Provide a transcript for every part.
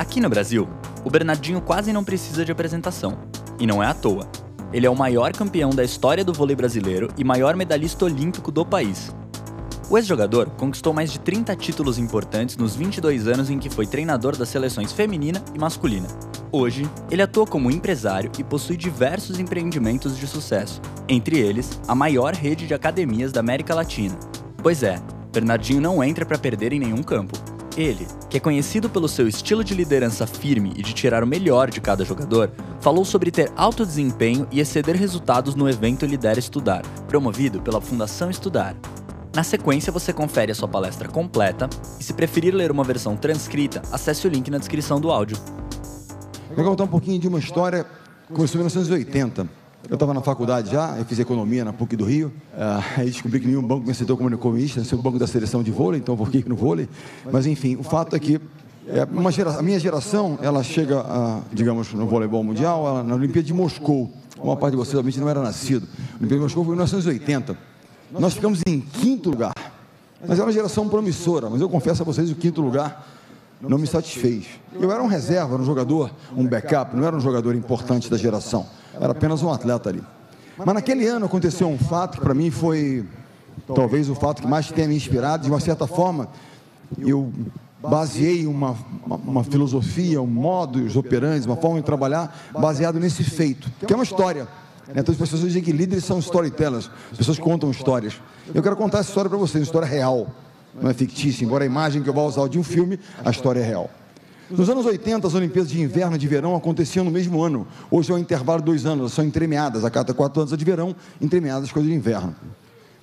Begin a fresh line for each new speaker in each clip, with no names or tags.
Aqui no Brasil, o Bernardinho quase não precisa de apresentação. E não é à toa. Ele é o maior campeão da história do vôlei brasileiro e maior medalhista olímpico do país. O ex-jogador conquistou mais de 30 títulos importantes nos 22 anos em que foi treinador das seleções feminina e masculina. Hoje, ele atua como empresário e possui diversos empreendimentos de sucesso, entre eles a maior rede de academias da América Latina. Pois é, Bernardinho não entra para perder em nenhum campo. Ele, que é conhecido pelo seu estilo de liderança firme e de tirar o melhor de cada jogador, falou sobre ter alto desempenho e exceder resultados no evento Lidera Estudar, promovido pela Fundação Estudar. Na sequência, você confere a sua palestra completa e, se preferir ler uma versão transcrita, acesse o link na descrição do áudio.
Vou contar um pouquinho de uma história que começou em 1980. Eu estava na faculdade já, eu fiz economia na PUC do Rio. Uh, aí descobri que nenhum banco me aceitou como economista, ser o banco da seleção de vôlei, então eu fiquei no vôlei. Mas enfim, o fato é que é, gera, a minha geração, ela chega, digamos, no voleibol mundial, ela, na Olimpíada de Moscou. Uma parte de vocês, obviamente, não era nascido. A Olimpíada de Moscou foi em 1980. Nós ficamos em quinto lugar. Mas é uma geração promissora, mas eu confesso a vocês, o quinto lugar não me satisfez. Eu era um reserva, um jogador, um backup, não era um jogador importante da geração. Era apenas um atleta ali. Mas naquele ano aconteceu um fato que para mim foi talvez o fato que mais tenha me inspirado. De uma certa forma, eu baseei uma, uma, uma filosofia, um modus operandi, uma forma de trabalhar baseado nesse feito, que é uma história. Então as pessoas dizem que líderes são storytellers, as pessoas contam histórias. Eu quero contar essa história para vocês, uma história real, não é fictícia, embora a imagem que eu vou usar de um filme, a história é real. Nos anos 80, as Olimpíadas de Inverno e de Verão aconteciam no mesmo ano. Hoje é um intervalo de dois anos, são entremeadas. A cada quatro anos a de verão, entremeadas as coisas de inverno.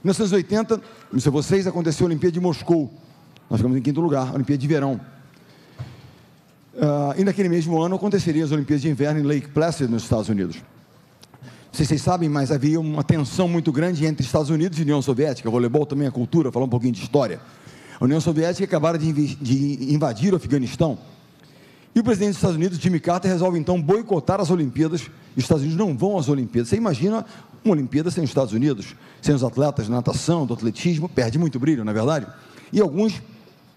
Em 1980, não sei vocês, aconteceu a Olimpíada de Moscou. Nós ficamos em quinto lugar, a Olimpíada de Verão. Uh, e naquele mesmo ano aconteceriam as Olimpíadas de Inverno em Lake Placid, nos Estados Unidos sei se vocês sabem, mas havia uma tensão muito grande entre Estados Unidos e União Soviética. O voleibol também é cultura, falar um pouquinho de história. A União Soviética acabara de, de invadir o Afeganistão. E o presidente dos Estados Unidos, Jimmy Carter, resolve então boicotar as Olimpíadas. Os Estados Unidos não vão às Olimpíadas. Você imagina uma Olimpíada sem os Estados Unidos, sem os atletas de natação, do atletismo, perde muito brilho, não é verdade? E alguns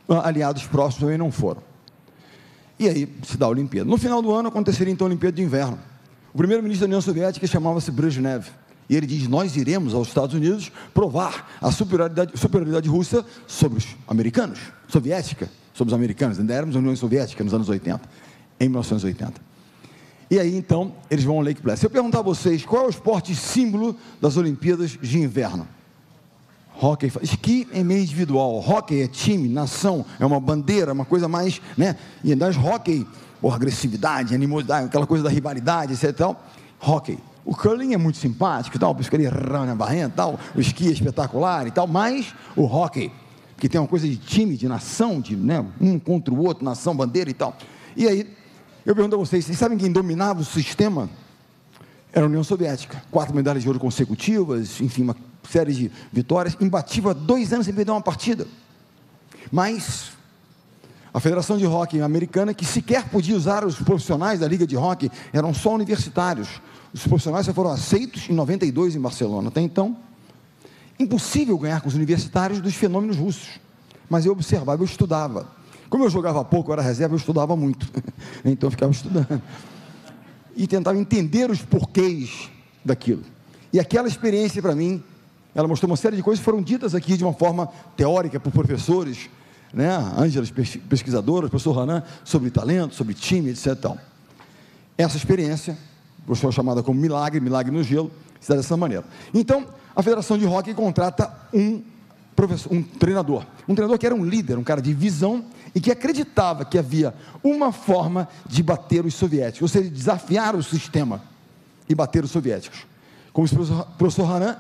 ah, aliados próximos também não foram. E aí se dá a Olimpíada. No final do ano aconteceria então a Olimpíada de Inverno. O primeiro-ministro da União Soviética chamava-se Brezhnev. E ele diz: Nós iremos aos Estados Unidos provar a superioridade, superioridade russa sobre os americanos, soviética, sobre os americanos. Ainda éramos União Soviética nos anos 80, em 1980. E aí, então, eles vão ao Lake Placid. Se eu perguntar a vocês qual é o esporte símbolo das Olimpíadas de Inverno? Hockey, esqui é meio individual, hockey é time, nação, é uma bandeira, uma coisa mais, né? E das hockey ou agressividade, animosidade, aquela coisa da rivalidade, etc. Tal. Hockey. O curling é muito simpático, tal, pescaria na barrenta, tal, o esqui é espetacular e tal, mas o hockey, que tem uma coisa de time, de nação, de né, um contra o outro, nação, bandeira e tal. E aí, eu pergunto a vocês, vocês sabem quem dominava o sistema? Era a União Soviética. Quatro medalhas de ouro consecutivas, enfim, uma série de vitórias, imbatível há dois anos sem perder uma partida. Mas a Federação de Hockey Americana, que sequer podia usar os profissionais da Liga de Hockey, eram só universitários. Os profissionais só foram aceitos em 92 em Barcelona. Até então, impossível ganhar com os universitários dos fenômenos russos. Mas eu observava, eu estudava. Como eu jogava pouco, eu era reserva, eu estudava muito. então eu ficava estudando. E tentava entender os porquês daquilo. E aquela experiência para mim, ela mostrou uma série de coisas que foram ditas aqui de uma forma teórica por professores, né? Ângela, pesquisadora, professor Hanan, sobre talento, sobre time, etc. Então, essa experiência, professor chamada como milagre, milagre no gelo, se dá dessa maneira. Então, a Federação de Hockey contrata um professor, um treinador, um treinador que era um líder, um cara de visão e que acreditava que havia uma forma de bater os soviéticos, ou seja, desafiar o sistema e bater os soviéticos. Como o professor, Hanan,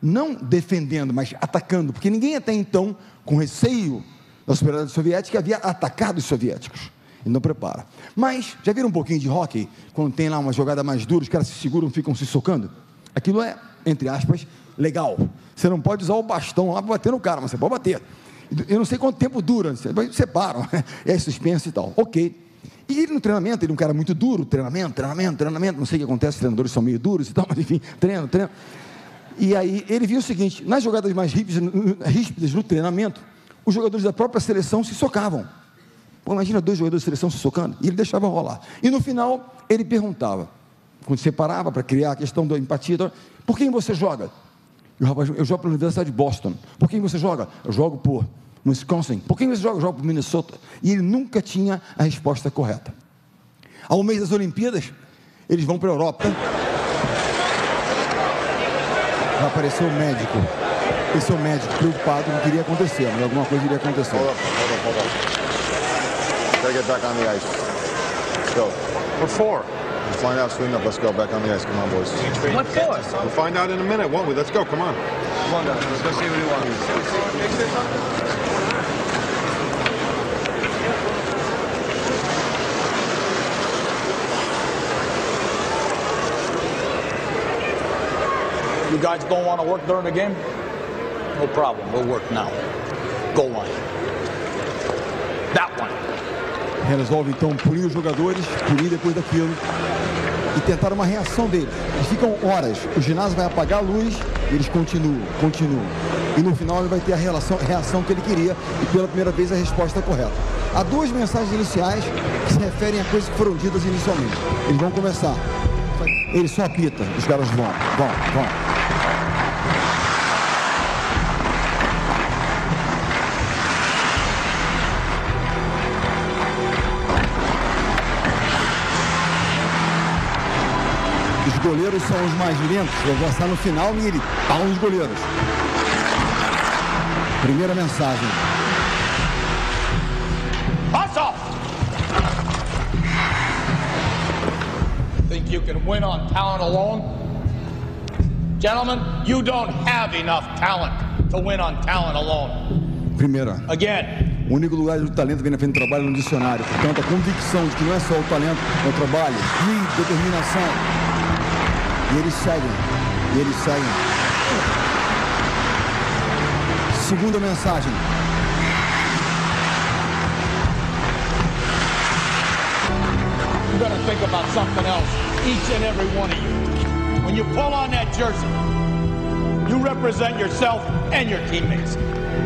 não defendendo, mas atacando, porque ninguém até então, com receio da superioridade soviética havia atacado os soviéticos. E não prepara. Mas, já viram um pouquinho de hockey? Quando tem lá uma jogada mais dura, os caras se seguram, ficam se socando? Aquilo é, entre aspas, legal. Você não pode usar o bastão lá para bater no cara, mas você pode bater. Eu não sei quanto tempo dura, separam, é suspense e tal. Ok. E ele no treinamento, ele é um cara muito duro, treinamento, treinamento, treinamento, não sei o que acontece, os treinadores são meio duros e tal, mas enfim, treino, treino. E aí ele viu o seguinte, nas jogadas mais ríspidas, ríspidas no treinamento, os jogadores da própria seleção se socavam. Pô, imagina dois jogadores de seleção se socando. E ele deixava rolar. E no final, ele perguntava, quando separava para criar a questão da empatia, por quem você joga? E o rapaz, eu jogo pela Universidade de Boston. Por quem você joga? Eu jogo por Wisconsin. Por quem você joga? Eu jogo por Minnesota. E ele nunca tinha a resposta correta. Ao mês das Olimpíadas, eles vão para a Europa. Vai aparecer o médico. Esse é o médico preocupado, não queria acontecer, mas alguma coisa iria acontecer. Hold up, hold up, hold up. Gotta get back on the ice. Let's go. What for? We'll find out soon enough. Let's go back on the ice. Come on, boys. What for? We'll find out in a minute, won't we? Let's go. Come on. Come on, guys. Let's go see what he wants.
You guys don't want to work during the game? No problem. We'll work now. Go on. That one.
Resolve então punir os jogadores, punir depois daquilo e tentar uma reação deles. Eles ficam horas, o ginásio vai apagar a luz eles continuam, continuam. E no final ele vai ter a relação, reação que ele queria e pela primeira vez a resposta correta. Há duas mensagens iniciais que se referem a coisas que foram ditas inicialmente. Eles vão começar. Ele só apita, os caras vão, vão, vão. Goleiros são os mais lentos. Eu vou estar no final e ele pau nos goleiros. Primeira mensagem.
Pass off! Think you can win on talent alone? Gentlemen, you don't have enough talent to win on talent alone.
Primeira.
Again.
O único lugar do talento vem na frente do trabalho no dicionário. Portanto, a convicção de que não é só o talento, é o trabalho, e determinação, e eles seguem. E eles seguem. Segunda mensagem.
You better think about something else, each and every one of you. When you pull on that jersey, you represent yourself and your teammates.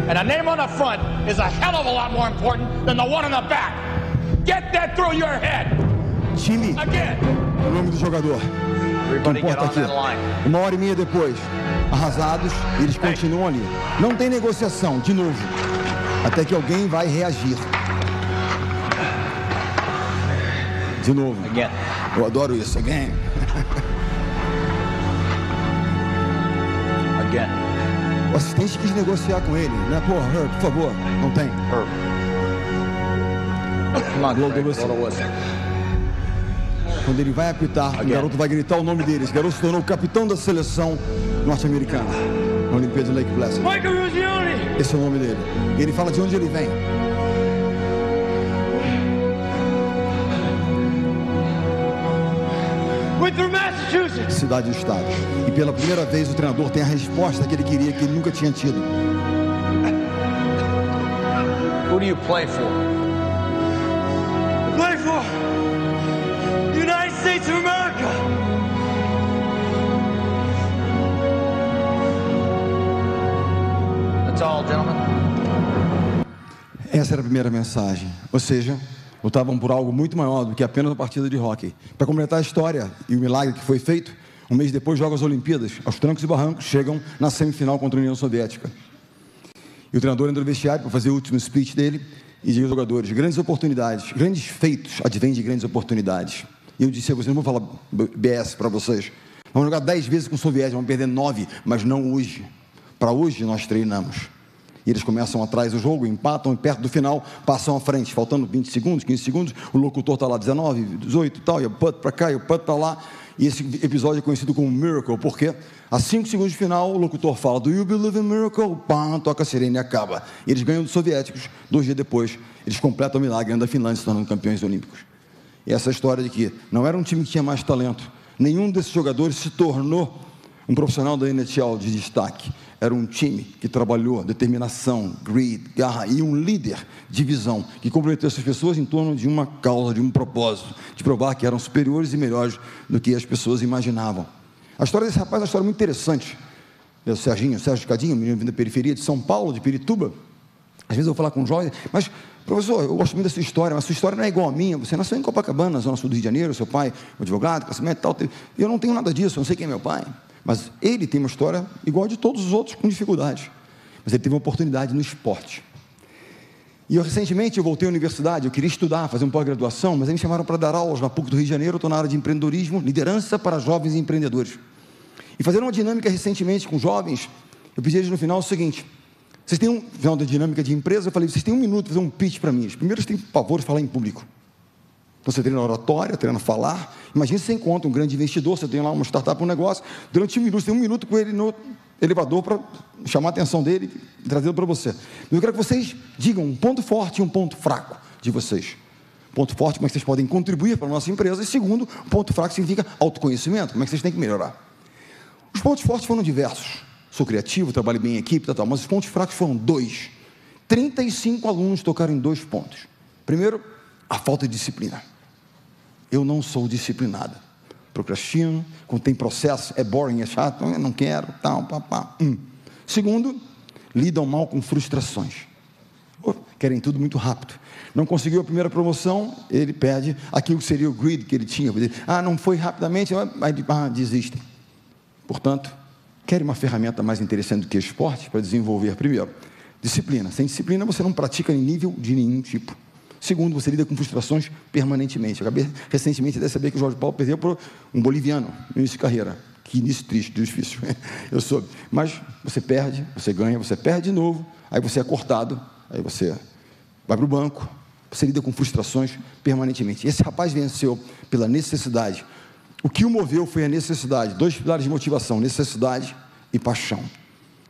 And a name on the front is a hell of a lot more important than the one on the back. Get that through your head.
Time.
Again.
O nome do jogador. Comporta aqui. Uma hora e meia depois, arrasados, eles continuam ali. Não tem negociação, de novo. Até que alguém vai reagir. De novo. Eu adoro isso. Again.
Again.
O assistente quis negociar com ele, né? Pô, Herb, por favor. Não tem.
Herb. Globo, você.
Quando ele vai apitar, o garoto vai gritar o nome dele. Esse garoto se tornou o capitão da seleção norte-americana na Olimpíada de Lake Placid. Esse é o nome dele. E ele fala de onde ele vem. Cidade do Estado. E pela primeira vez o treinador tem a resposta que ele queria, que ele nunca tinha tido.
Who do you play for?
Essa era a primeira mensagem. Ou seja, lutavam por algo muito maior do que apenas uma partida de hockey. Para completar a história e o milagre que foi feito, um mês depois joga as Olimpíadas, aos trancos e barrancos, chegam na semifinal contra a União Soviética. E o treinador entra no vestiário para fazer o último speech dele e diz aos jogadores: grandes oportunidades, grandes feitos advêm de grandes oportunidades. E eu disse a vocês, não vou falar BS para vocês. Vamos jogar dez vezes com o soviético, vamos perder nove, mas não hoje. Para hoje nós treinamos. E eles começam atrás do jogo, empatam e perto do final passam à frente, faltando 20 segundos, 15 segundos, o locutor está lá 19, 18 e tal, e o putt para cá, e o putt para lá. E esse episódio é conhecido como Miracle, porque a 5 segundos de final, o locutor fala Do you believe in miracle? Pam, toca a sirene e acaba. E eles ganham dos soviéticos. Dois dias depois, eles completam o milagre, da Finlândia, se tornando campeões olímpicos essa história de que não era um time que tinha mais talento. Nenhum desses jogadores se tornou um profissional da NHL de destaque. Era um time que trabalhou determinação, greed, garra e um líder de visão que comprometeu essas pessoas em torno de uma causa, de um propósito, de provar que eram superiores e melhores do que as pessoas imaginavam. A história desse rapaz é uma história muito interessante. O Serginho, Sérgio Cadinho, menino vindo da periferia de São Paulo, de Pirituba. Às vezes eu vou falar com jovem, mas, professor, eu gosto muito da sua história, mas sua história não é igual à minha. Você nasceu em Copacabana, na zona sul do Rio de Janeiro, seu pai, advogado, crescimento e tal. Eu não tenho nada disso, eu não sei quem é meu pai. Mas ele tem uma história igual a de todos os outros, com dificuldades. Mas ele teve uma oportunidade no esporte. E eu recentemente eu voltei à universidade, eu queria estudar, fazer uma pós-graduação, mas aí me chamaram para dar aulas na PUC do Rio de Janeiro, estou na área de empreendedorismo, liderança para jovens empreendedores. E fazendo uma dinâmica recentemente com jovens, eu pedi eles no final o seguinte: vocês têm um final da dinâmica de empresa, eu falei, vocês têm um minuto para fazer um pitch para mim. Primeiro, vocês têm pavor de falar em público. Você treina oratória, treina falar. Imagina se você encontra um grande investidor, você tem lá uma startup, um negócio, durante um minuto, você tem um minuto com ele no elevador para chamar a atenção dele e trazê-lo para você. Eu quero que vocês digam um ponto forte e um ponto fraco de vocês. Ponto forte, como é que vocês podem contribuir para a nossa empresa. E segundo, ponto fraco significa autoconhecimento, como é que vocês têm que melhorar. Os pontos fortes foram diversos. Sou criativo, trabalho bem em equipe, tal, tal, mas os pontos fracos foram dois. 35 alunos tocaram em dois pontos. Primeiro, a falta de disciplina. Eu não sou disciplinada procrastino, quando tem processo, é boring, é chato, eu não quero, tal, papá. Hum. Segundo, lidam mal com frustrações. Oh, querem tudo muito rápido. Não conseguiu a primeira promoção, ele perde aquilo que seria o grid que ele tinha. Ah, não foi rapidamente, ah, desistem. Portanto, querem uma ferramenta mais interessante do que esporte para desenvolver primeiro. Disciplina. Sem disciplina você não pratica em nível de nenhum tipo. Segundo, você lida com frustrações permanentemente. Eu acabei recentemente de saber que o Jorge Paulo perdeu por um boliviano no início de carreira. Que início triste, difícil. Eu soube. Mas você perde, você ganha, você perde de novo, aí você é cortado, aí você vai para o banco, você lida com frustrações permanentemente. Esse rapaz venceu pela necessidade. O que o moveu foi a necessidade. Dois pilares de motivação: necessidade e paixão.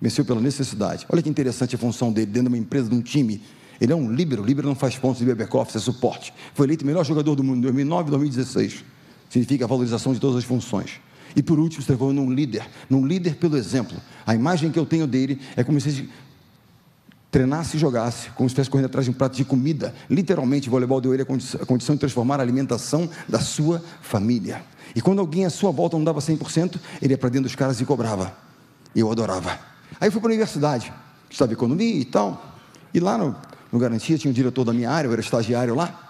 Venceu pela necessidade. Olha que interessante a função dele dentro de uma empresa, de um time ele é um líbero, líbero não faz pontos de back office, é suporte. Foi eleito o melhor jogador do mundo em 2009 e 2016. Significa a valorização de todas as funções. E por último, se transformou num líder, num líder pelo exemplo. A imagem que eu tenho dele é como se treinasse e jogasse, como se estivesse correndo atrás de um prato de comida. Literalmente, o voleibol deu ele a condição, a condição de transformar a alimentação da sua família. E quando alguém à sua volta não dava 100%, ele ia para dentro dos caras e cobrava. Eu adorava. Aí eu fui para a universidade, estava economia e tal. E lá no, no Garantia, tinha um diretor da minha área, eu era estagiário lá,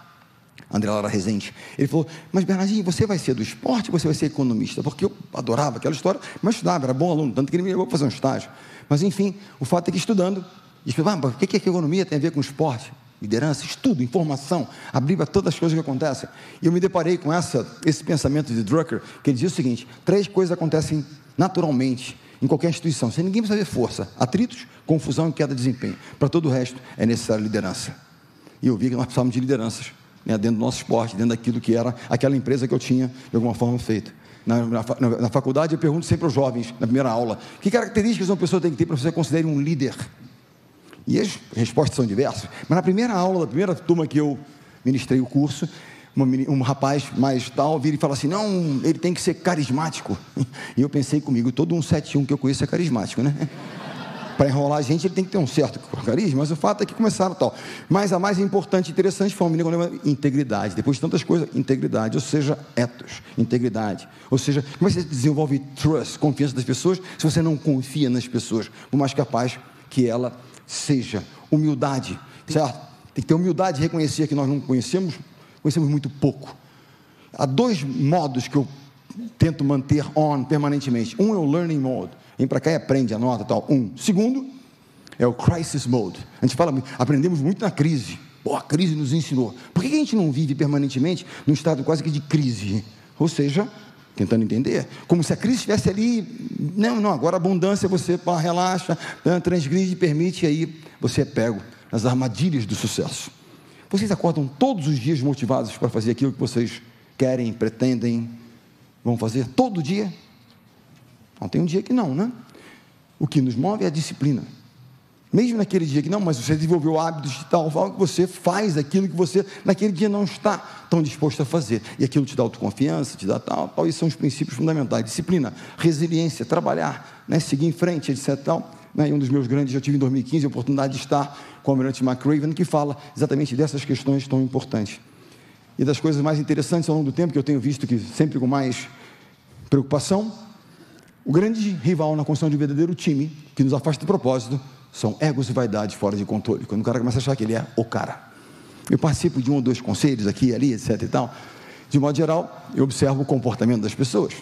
André Lara Rezende. Ele falou: Mas Bernardinho, você vai ser do esporte você vai ser economista? Porque eu adorava aquela história, mas estudava, era bom aluno, tanto que ele me levou para fazer um estágio. Mas enfim, o fato é que estudando, e ah, o que, que a economia tem a ver com esporte? Liderança, estudo, informação, abrir todas as coisas que acontecem. E eu me deparei com essa, esse pensamento de Drucker, que ele diz o seguinte: três coisas acontecem naturalmente em qualquer instituição, sem ninguém ver força, atritos, confusão e queda de desempenho. Para todo o resto é necessária liderança. E eu vi que nós precisávamos de lideranças né, dentro do nosso esporte, dentro daquilo que era aquela empresa que eu tinha de alguma forma feito. Na, na, na faculdade eu pergunto sempre aos jovens, na primeira aula, que características uma pessoa tem que ter para você considere um líder? E as respostas são diversas. Mas na primeira aula, da primeira turma que eu ministrei o curso, um rapaz mais tal vira e fala assim: não, ele tem que ser carismático. E eu pensei comigo: todo um 71 que eu conheço é carismático, né? Para enrolar a gente, ele tem que ter um certo carisma, mas o fato é que começaram tal. Mas a mais importante e interessante foi um menino com integridade. Depois de tantas coisas, integridade, ou seja, ethos, integridade. Ou seja, como é que você desenvolve trust, confiança das pessoas, se você não confia nas pessoas, por mais capaz que ela seja. Humildade, certo? Tem que ter humildade de reconhecer que nós não conhecemos conhecemos muito pouco. Há dois modos que eu tento manter on permanentemente. Um é o learning mode. Vem para cá e aprende, anota tal. Um. Segundo é o crisis mode. A gente fala, aprendemos muito na crise. Pô, a crise nos ensinou. Por que a gente não vive permanentemente num estado quase que de crise? Ou seja, tentando entender, como se a crise estivesse ali. Não, não, agora abundância você relaxa, transgride, permite, e aí você é pego nas armadilhas do sucesso. Vocês acordam todos os dias motivados para fazer aquilo que vocês querem, pretendem, vão fazer todo dia? Não tem um dia que não, né? O que nos move é a disciplina. Mesmo naquele dia que não, mas você desenvolveu hábitos de tal forma que você faz aquilo que você naquele dia não está tão disposto a fazer. E aquilo te dá autoconfiança, te dá tal, tal. Esses são os princípios fundamentais. Disciplina, resiliência, trabalhar, né? seguir em frente, etc. Tal. Né? E um dos meus grandes, eu tive em 2015 a oportunidade de estar com o Almirante McRaven, que fala exatamente dessas questões tão importantes. E das coisas mais interessantes ao longo do tempo, que eu tenho visto que sempre com mais preocupação, o grande rival na construção de um verdadeiro time, que nos afasta do propósito, são egos e vaidades fora de controle. Quando o cara começa a achar que ele é o cara. Eu participo de um ou dois conselhos aqui ali, etc e tal. De modo geral, eu observo o comportamento das pessoas.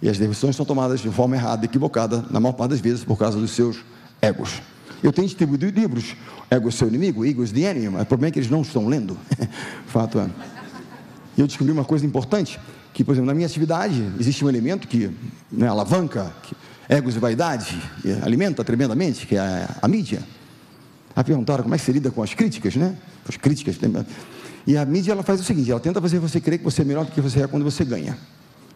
E as decisões são tomadas de forma errada, equivocada, na maior parte das vezes, por causa dos seus egos. Eu tenho distribuído livros, Ego é seu inimigo, Ego is the enemy, mas o problema é que eles não estão lendo. Fato é. E eu descobri uma coisa importante, que, por exemplo, na minha atividade existe um elemento que né, alavanca que, egos e vaidade, alimenta tremendamente, que é a, a mídia. Aí perguntaram como é que você lida com as críticas, né? As críticas. E a mídia ela faz o seguinte: ela tenta fazer você crer que você é melhor do que você é quando você ganha.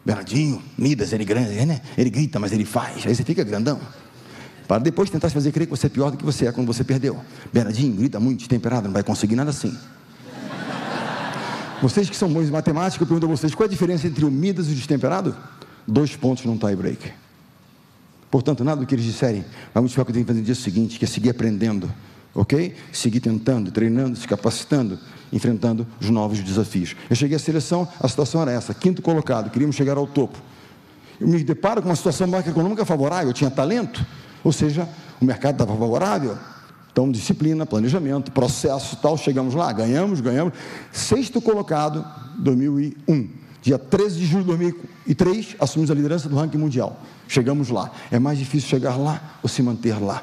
Bernardinho, Midas, ele grande, né? Ele grita, mas ele faz. Aí você fica grandão. Para depois tentar fazer crer que você é pior do que você é quando você perdeu. Bernardinho grita muito destemperado, não vai conseguir nada assim. Vocês que são bons em matemática, eu pergunto a vocês: qual é a diferença entre o Midas e o destemperado? Dois pontos num tie break. Portanto, nada do que eles disserem vai modificar o que eu tenho que fazer no dia seguinte, que é seguir aprendendo, ok? Seguir tentando, treinando, se capacitando, enfrentando os novos desafios. Eu cheguei à seleção, a situação era essa: quinto colocado, queríamos chegar ao topo. Eu me deparo com uma situação macroeconômica favorável, eu tinha talento, ou seja, o mercado estava favorável, então, disciplina, planejamento, processo tal, chegamos lá, ganhamos, ganhamos. Sexto colocado, 2001. Dia 13 de julho de 2003, assumimos a liderança do ranking mundial. Chegamos lá. É mais difícil chegar lá ou se manter lá?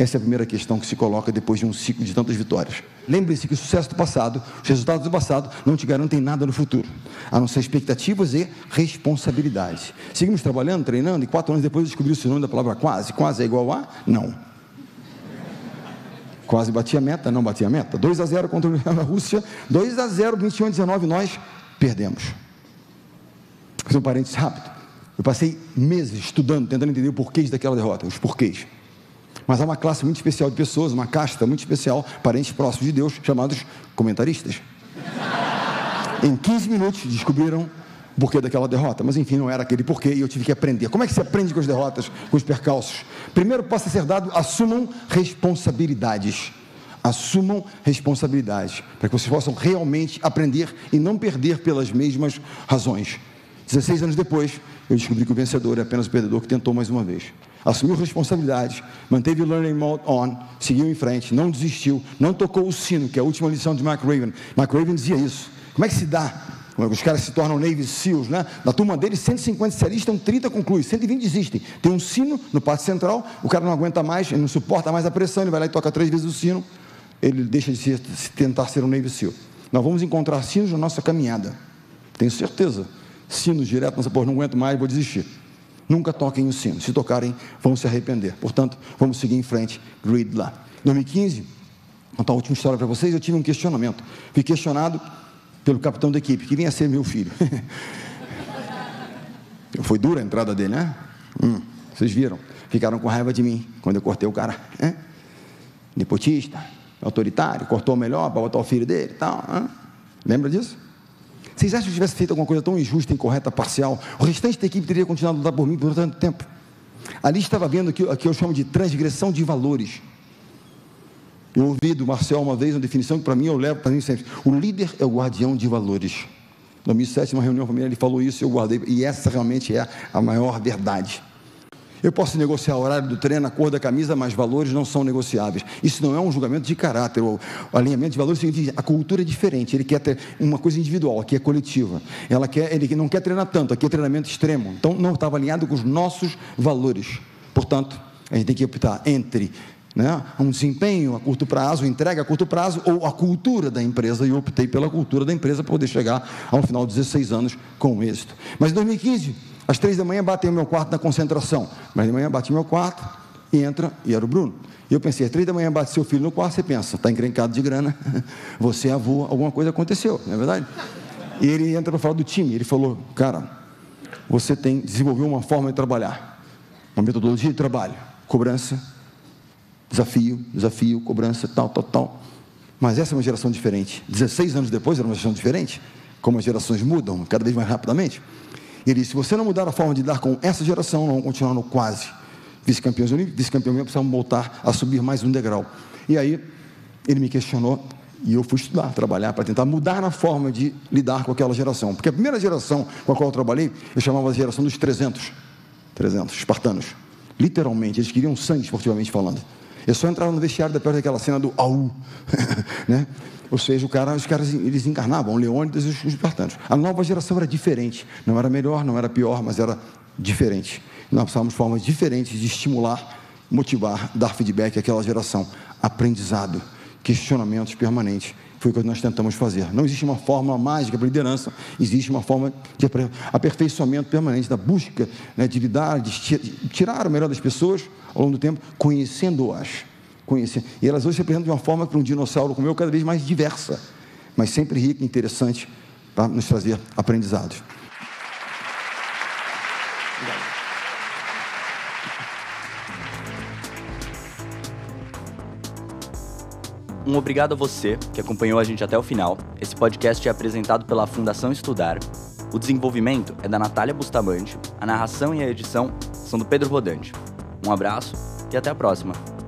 Essa é a primeira questão que se coloca depois de um ciclo de tantas vitórias. Lembre-se que o sucesso do passado, os resultados do passado, não te garantem nada no futuro, a não ser expectativas e responsabilidades. Seguimos trabalhando, treinando, e quatro anos depois descobri o sinônimo da palavra quase. Quase é igual a? Não. Quase batia a meta, não batia a meta. 2 a 0 contra a Rússia, 2 a 0, 21 a 19, nós perdemos. Fazer um parênteses rápido. Eu passei meses estudando, tentando entender o porquê daquela derrota, os porquês. Mas há uma classe muito especial de pessoas, uma casta muito especial, parentes próximos de Deus, chamados comentaristas. Em 15 minutos descobriram o porquê daquela derrota, mas enfim, não era aquele porquê e eu tive que aprender. Como é que se aprende com as derrotas, com os percalços? Primeiro possa ser dado, assumam responsabilidades. Assumam responsabilidades, para que vocês possam realmente aprender e não perder pelas mesmas razões. 16 anos depois, eu descobri que o vencedor é apenas o perdedor que tentou mais uma vez. Assumiu responsabilidade, manteve o learning mode on, seguiu em frente, não desistiu, não tocou o sino, que é a última lição de Mark Raven. Mark Raven dizia isso. Como é que se dá os caras se tornam Navy SEALs, né? Na turma deles, 150 especialistas, 30 concluem, 120 desistem. Tem um sino no pátio central, o cara não aguenta mais, ele não suporta mais a pressão, ele vai lá e toca três vezes o sino, ele deixa de ser, tentar ser um Navy SEAL. Nós vamos encontrar sinos na nossa caminhada, tenho certeza. Sinos direto, nossa, pô, não aguento mais, vou desistir. Nunca toquem o sino, se tocarem, vão se arrepender. Portanto, vamos seguir em frente, grid lá. 2015, contar a última história para vocês, eu tive um questionamento. Fui questionado pelo capitão da equipe, que vinha ser meu filho. Foi dura a entrada dele, né? Hum, vocês viram? Ficaram com raiva de mim quando eu cortei o cara. Né? Nepotista, autoritário, cortou melhor para botar o filho dele e tal. Hein? Lembra disso? Vocês acham que tivesse feito alguma coisa tão injusta, incorreta, parcial? O restante da equipe teria continuado a lutar por mim por tanto tempo. Ali estava vendo o que, que eu chamo de transgressão de valores. Eu ouvi do Marcel uma vez uma definição que para mim eu levo para mim sempre. O líder é o guardião de valores. Em 2007, numa reunião familiar, ele falou isso e eu guardei. E essa realmente é a maior verdade. Eu posso negociar o horário do treino, a cor da camisa, mas valores não são negociáveis. Isso não é um julgamento de caráter. O alinhamento de valores significa a cultura é diferente. Ele quer ter uma coisa individual, aqui é coletiva. Ela quer, ele não quer treinar tanto, aqui é treinamento extremo. Então não estava alinhado com os nossos valores. Portanto, a gente tem que optar entre né? um desempenho a curto prazo, entrega a curto prazo, ou a cultura da empresa, e eu optei pela cultura da empresa para poder chegar ao final de 16 anos com êxito. Mas em 2015, às três da manhã, batei o meu quarto na concentração. Mas de manhã bati meu quarto e entra, e era o Bruno. E eu pensei, às três da manhã bate seu filho no quarto, você pensa, está encrencado de grana, você é avô, alguma coisa aconteceu, não é verdade? E ele entra para falar do time, ele falou, cara, você tem desenvolveu uma forma de trabalhar, uma metodologia de trabalho, cobrança, Desafio, desafio, cobrança, tal, tal, tal. Mas essa é uma geração diferente. 16 anos depois era uma geração diferente, como as gerações mudam cada vez mais rapidamente. Ele disse: se você não mudar a forma de lidar com essa geração, não vão continuar no quase. Vice-campeões olímpicos, vice-campeão precisamos voltar a subir mais um degrau. E aí, ele me questionou e eu fui estudar, trabalhar para tentar mudar a forma de lidar com aquela geração. Porque a primeira geração com a qual eu trabalhei, eu chamava de geração dos 300. 300, espartanos. Literalmente, eles queriam sangue esportivamente falando. Eu só entrava no vestiário depois daquela cena do au, né? Ou seja, cara, os caras eles encarnavam Leônidas e os espartanos. A nova geração era diferente. Não era melhor, não era pior, mas era diferente. Nós precisávamos formas diferentes de estimular, motivar, dar feedback àquela geração. Aprendizado, questionamentos permanentes. Foi o que nós tentamos fazer. Não existe uma fórmula mágica para liderança, existe uma forma de aperfeiçoamento permanente, da busca né, de lidar, de tirar o melhor das pessoas ao longo do tempo, conhecendo-as conhecer. E elas hoje se apresentam de uma forma para um dinossauro como eu, cada vez mais diversa, mas sempre rica e interessante para nos trazer aprendizados.
Um obrigado a você que acompanhou a gente até o final. Esse podcast é apresentado pela Fundação Estudar. O desenvolvimento é da Natália Bustamante, a narração e a edição são do Pedro Rodante. Um abraço e até a próxima.